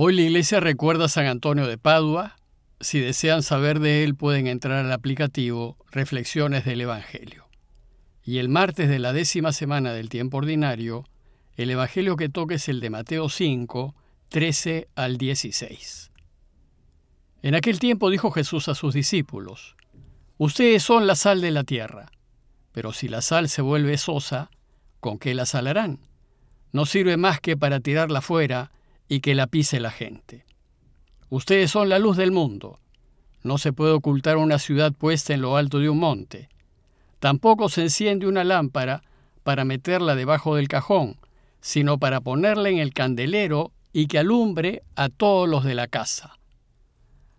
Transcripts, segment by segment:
Hoy la iglesia recuerda a San Antonio de Padua. Si desean saber de él pueden entrar al aplicativo Reflexiones del Evangelio. Y el martes de la décima semana del tiempo ordinario, el Evangelio que toque es el de Mateo 5, 13 al 16. En aquel tiempo dijo Jesús a sus discípulos, Ustedes son la sal de la tierra, pero si la sal se vuelve sosa, ¿con qué la salarán? No sirve más que para tirarla fuera y que la pise la gente. Ustedes son la luz del mundo. No se puede ocultar una ciudad puesta en lo alto de un monte. Tampoco se enciende una lámpara para meterla debajo del cajón, sino para ponerla en el candelero y que alumbre a todos los de la casa.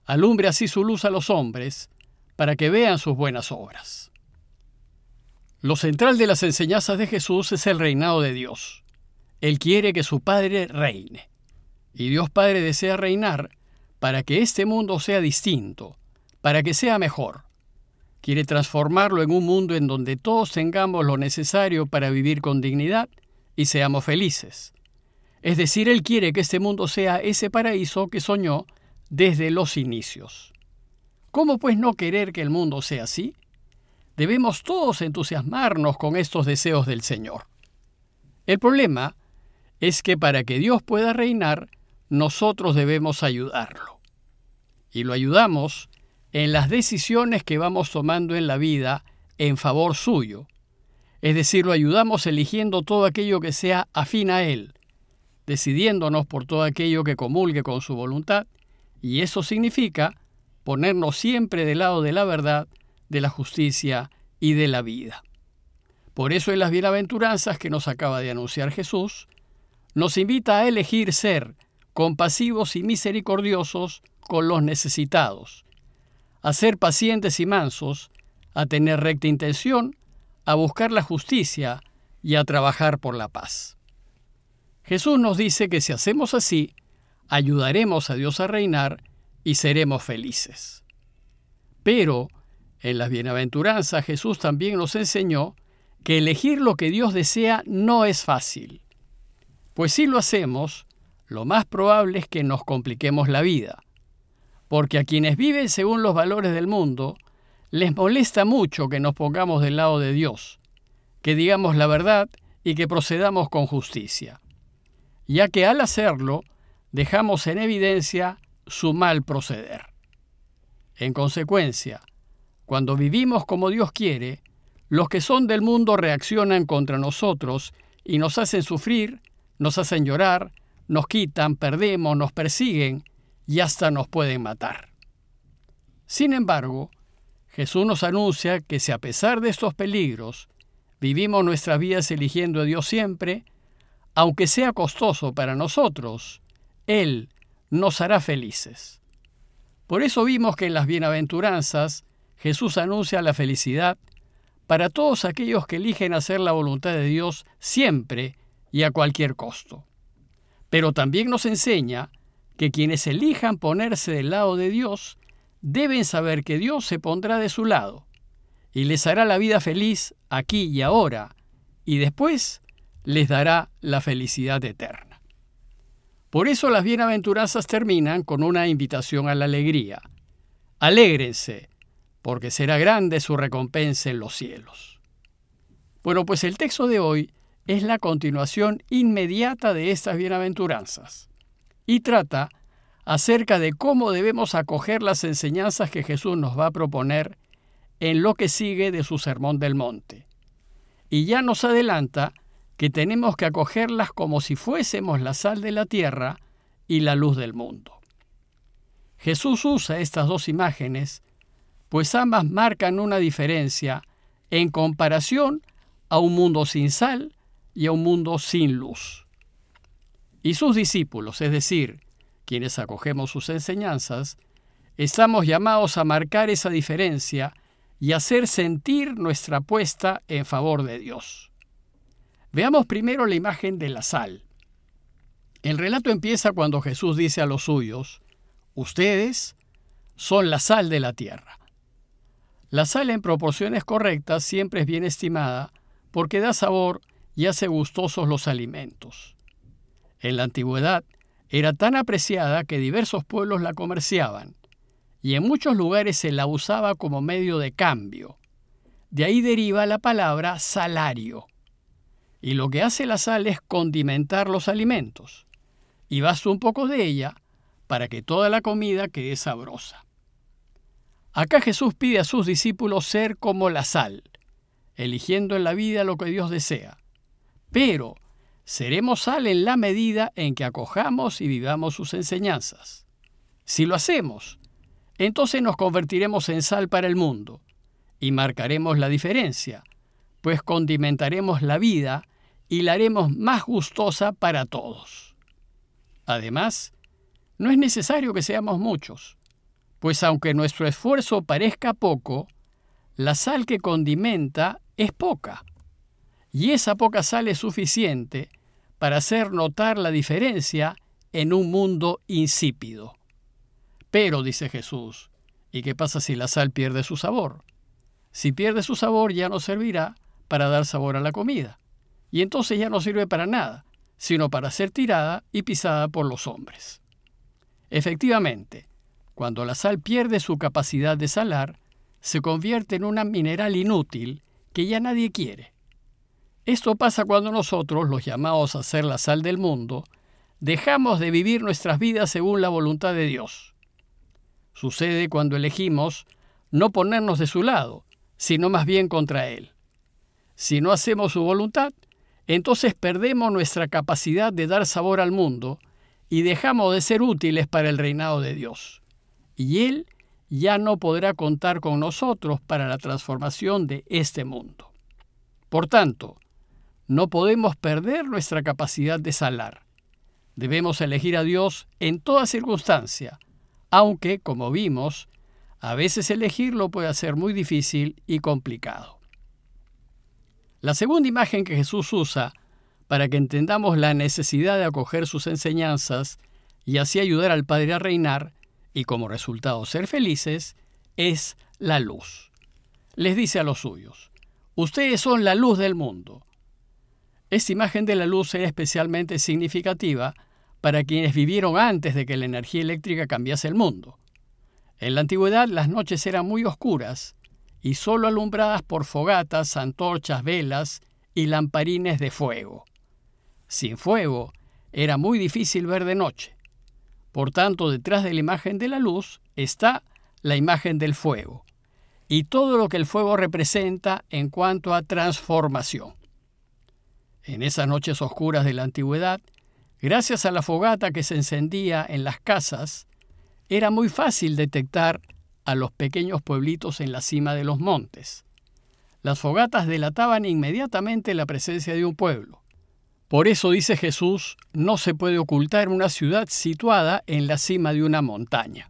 Alumbre así su luz a los hombres, para que vean sus buenas obras. Lo central de las enseñanzas de Jesús es el reinado de Dios. Él quiere que su Padre reine. Y Dios Padre desea reinar para que este mundo sea distinto, para que sea mejor. Quiere transformarlo en un mundo en donde todos tengamos lo necesario para vivir con dignidad y seamos felices. Es decir, Él quiere que este mundo sea ese paraíso que soñó desde los inicios. ¿Cómo pues no querer que el mundo sea así? Debemos todos entusiasmarnos con estos deseos del Señor. El problema es que para que Dios pueda reinar, nosotros debemos ayudarlo. Y lo ayudamos en las decisiones que vamos tomando en la vida en favor suyo. Es decir, lo ayudamos eligiendo todo aquello que sea afín a Él, decidiéndonos por todo aquello que comulgue con su voluntad, y eso significa ponernos siempre del lado de la verdad, de la justicia y de la vida. Por eso en las bienaventuranzas que nos acaba de anunciar Jesús, nos invita a elegir ser compasivos y misericordiosos con los necesitados, a ser pacientes y mansos, a tener recta intención, a buscar la justicia y a trabajar por la paz. Jesús nos dice que si hacemos así, ayudaremos a Dios a reinar y seremos felices. Pero en las bienaventuranzas Jesús también nos enseñó que elegir lo que Dios desea no es fácil, pues si lo hacemos, lo más probable es que nos compliquemos la vida, porque a quienes viven según los valores del mundo, les molesta mucho que nos pongamos del lado de Dios, que digamos la verdad y que procedamos con justicia, ya que al hacerlo dejamos en evidencia su mal proceder. En consecuencia, cuando vivimos como Dios quiere, los que son del mundo reaccionan contra nosotros y nos hacen sufrir, nos hacen llorar, nos quitan, perdemos, nos persiguen y hasta nos pueden matar. Sin embargo, Jesús nos anuncia que si a pesar de estos peligros vivimos nuestras vidas eligiendo a Dios siempre, aunque sea costoso para nosotros, Él nos hará felices. Por eso vimos que en las bienaventuranzas Jesús anuncia la felicidad para todos aquellos que eligen hacer la voluntad de Dios siempre y a cualquier costo. Pero también nos enseña que quienes elijan ponerse del lado de Dios deben saber que Dios se pondrá de su lado y les hará la vida feliz aquí y ahora, y después les dará la felicidad eterna. Por eso las bienaventuranzas terminan con una invitación a la alegría. Alégrense, porque será grande su recompensa en los cielos. Bueno, pues el texto de hoy es la continuación inmediata de estas bienaventuranzas y trata acerca de cómo debemos acoger las enseñanzas que Jesús nos va a proponer en lo que sigue de su Sermón del Monte. Y ya nos adelanta que tenemos que acogerlas como si fuésemos la sal de la tierra y la luz del mundo. Jesús usa estas dos imágenes, pues ambas marcan una diferencia en comparación a un mundo sin sal y a un mundo sin luz. Y sus discípulos, es decir, quienes acogemos sus enseñanzas, estamos llamados a marcar esa diferencia y hacer sentir nuestra apuesta en favor de Dios. Veamos primero la imagen de la sal. El relato empieza cuando Jesús dice a los suyos, ustedes son la sal de la tierra. La sal en proporciones correctas siempre es bien estimada porque da sabor y hace gustosos los alimentos. En la antigüedad, era tan apreciada que diversos pueblos la comerciaban, y en muchos lugares se la usaba como medio de cambio. De ahí deriva la palabra salario. Y lo que hace la sal es condimentar los alimentos, y basta un poco de ella para que toda la comida quede sabrosa. Acá Jesús pide a sus discípulos ser como la sal, eligiendo en la vida lo que Dios desea. Pero seremos sal en la medida en que acojamos y vivamos sus enseñanzas. Si lo hacemos, entonces nos convertiremos en sal para el mundo y marcaremos la diferencia, pues condimentaremos la vida y la haremos más gustosa para todos. Además, no es necesario que seamos muchos, pues aunque nuestro esfuerzo parezca poco, la sal que condimenta es poca, y esa poca sal es suficiente para hacer notar la diferencia en un mundo insípido. Pero, dice Jesús, ¿y qué pasa si la sal pierde su sabor? Si pierde su sabor ya no servirá para dar sabor a la comida, y entonces ya no sirve para nada, sino para ser tirada y pisada por los hombres. Efectivamente, cuando la sal pierde su capacidad de salar, se convierte en un mineral inútil que ya nadie quiere. Esto pasa cuando nosotros, los llamados a ser la sal del mundo, dejamos de vivir nuestras vidas según la voluntad de Dios. Sucede cuando elegimos no ponernos de su lado, sino más bien contra Él. Si no hacemos su voluntad, entonces perdemos nuestra capacidad de dar sabor al mundo y dejamos de ser útiles para el reinado de Dios. Y Él ya no podrá contar con nosotros para la transformación de este mundo. Por tanto, no podemos perder nuestra capacidad de salar. Debemos elegir a Dios en toda circunstancia, aunque, como vimos, a veces elegirlo puede ser muy difícil y complicado. La segunda imagen que Jesús usa para que entendamos la necesidad de acoger sus enseñanzas y así ayudar al Padre a reinar y como resultado ser felices, es la luz. Les dice a los suyos, ustedes son la luz del mundo. Esta imagen de la luz era especialmente significativa para quienes vivieron antes de que la energía eléctrica cambiase el mundo. En la antigüedad las noches eran muy oscuras y solo alumbradas por fogatas, antorchas, velas y lamparines de fuego. Sin fuego era muy difícil ver de noche. Por tanto, detrás de la imagen de la luz está la imagen del fuego y todo lo que el fuego representa en cuanto a transformación. En esas noches oscuras de la antigüedad, gracias a la fogata que se encendía en las casas, era muy fácil detectar a los pequeños pueblitos en la cima de los montes. Las fogatas delataban inmediatamente la presencia de un pueblo. Por eso dice Jesús, no se puede ocultar una ciudad situada en la cima de una montaña.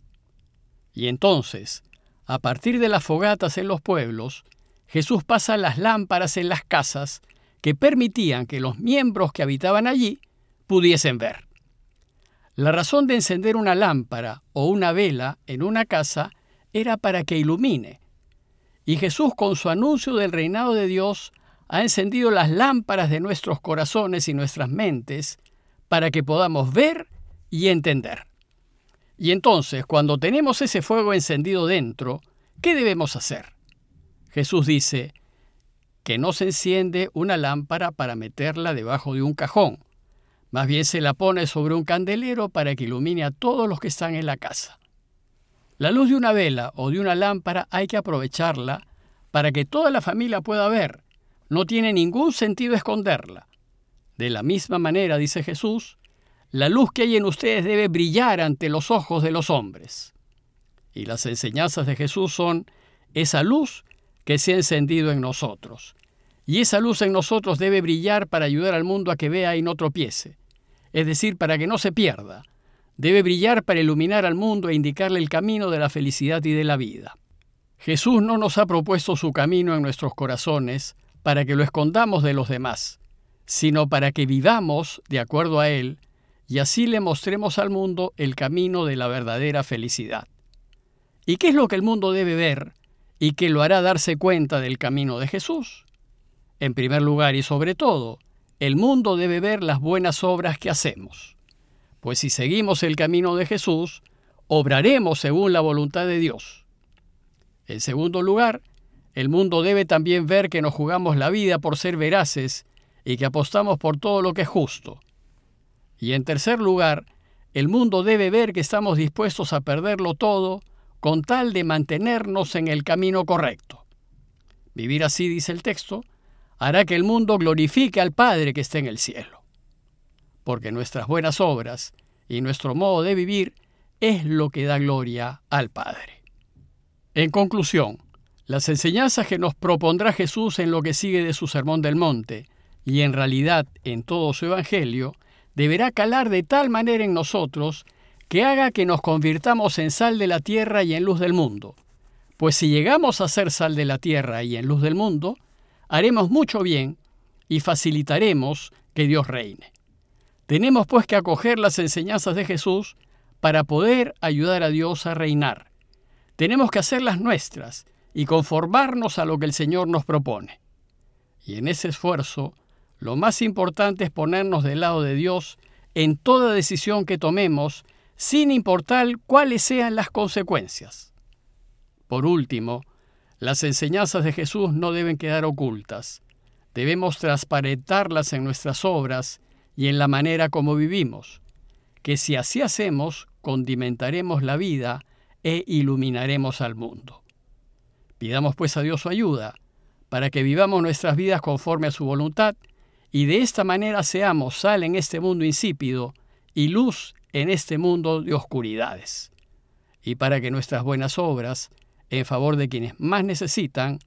Y entonces, a partir de las fogatas en los pueblos, Jesús pasa las lámparas en las casas que permitían que los miembros que habitaban allí pudiesen ver. La razón de encender una lámpara o una vela en una casa era para que ilumine. Y Jesús con su anuncio del reinado de Dios ha encendido las lámparas de nuestros corazones y nuestras mentes para que podamos ver y entender. Y entonces, cuando tenemos ese fuego encendido dentro, ¿qué debemos hacer? Jesús dice, que no se enciende una lámpara para meterla debajo de un cajón. Más bien se la pone sobre un candelero para que ilumine a todos los que están en la casa. La luz de una vela o de una lámpara hay que aprovecharla para que toda la familia pueda ver. No tiene ningún sentido esconderla. De la misma manera, dice Jesús, la luz que hay en ustedes debe brillar ante los ojos de los hombres. Y las enseñanzas de Jesús son esa luz que se ha encendido en nosotros. Y esa luz en nosotros debe brillar para ayudar al mundo a que vea y no tropiece, es decir, para que no se pierda. Debe brillar para iluminar al mundo e indicarle el camino de la felicidad y de la vida. Jesús no nos ha propuesto su camino en nuestros corazones para que lo escondamos de los demás, sino para que vivamos de acuerdo a Él y así le mostremos al mundo el camino de la verdadera felicidad. ¿Y qué es lo que el mundo debe ver y que lo hará darse cuenta del camino de Jesús? En primer lugar y sobre todo, el mundo debe ver las buenas obras que hacemos. pues si seguimos el camino de Jesús, obraremos según la voluntad de Dios. En segundo lugar, el mundo debe también ver que nos jugamos la vida por ser veraces y que apostamos por todo lo que es justo. Y en tercer lugar, el mundo debe ver que estamos dispuestos a perderlo todo con tal de mantenernos en el camino correcto. Vivir así, dice el texto, hará que el mundo glorifique al Padre que está en el cielo. Porque nuestras buenas obras y nuestro modo de vivir es lo que da gloria al Padre. En conclusión, las enseñanzas que nos propondrá Jesús en lo que sigue de su Sermón del Monte, y en realidad en todo su Evangelio, deberá calar de tal manera en nosotros que haga que nos convirtamos en sal de la tierra y en luz del mundo. Pues si llegamos a ser sal de la tierra y en luz del mundo, haremos mucho bien y facilitaremos que Dios reine. Tenemos pues que acoger las enseñanzas de Jesús para poder ayudar a Dios a reinar. Tenemos que hacerlas nuestras y conformarnos a lo que el Señor nos propone. Y en ese esfuerzo lo más importante es ponernos del lado de Dios en toda decisión que tomemos, sin importar cuáles sean las consecuencias. Por último, las enseñanzas de Jesús no deben quedar ocultas. Debemos transparentarlas en nuestras obras y en la manera como vivimos, que si así hacemos, condimentaremos la vida e iluminaremos al mundo. Pidamos pues a Dios su ayuda, para que vivamos nuestras vidas conforme a su voluntad y de esta manera seamos sal en este mundo insípido y luz en este mundo de oscuridades, y para que nuestras buenas obras, en favor de quienes más necesitan,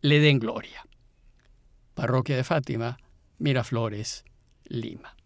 le den gloria. Parroquia de Fátima, Miraflores, Lima.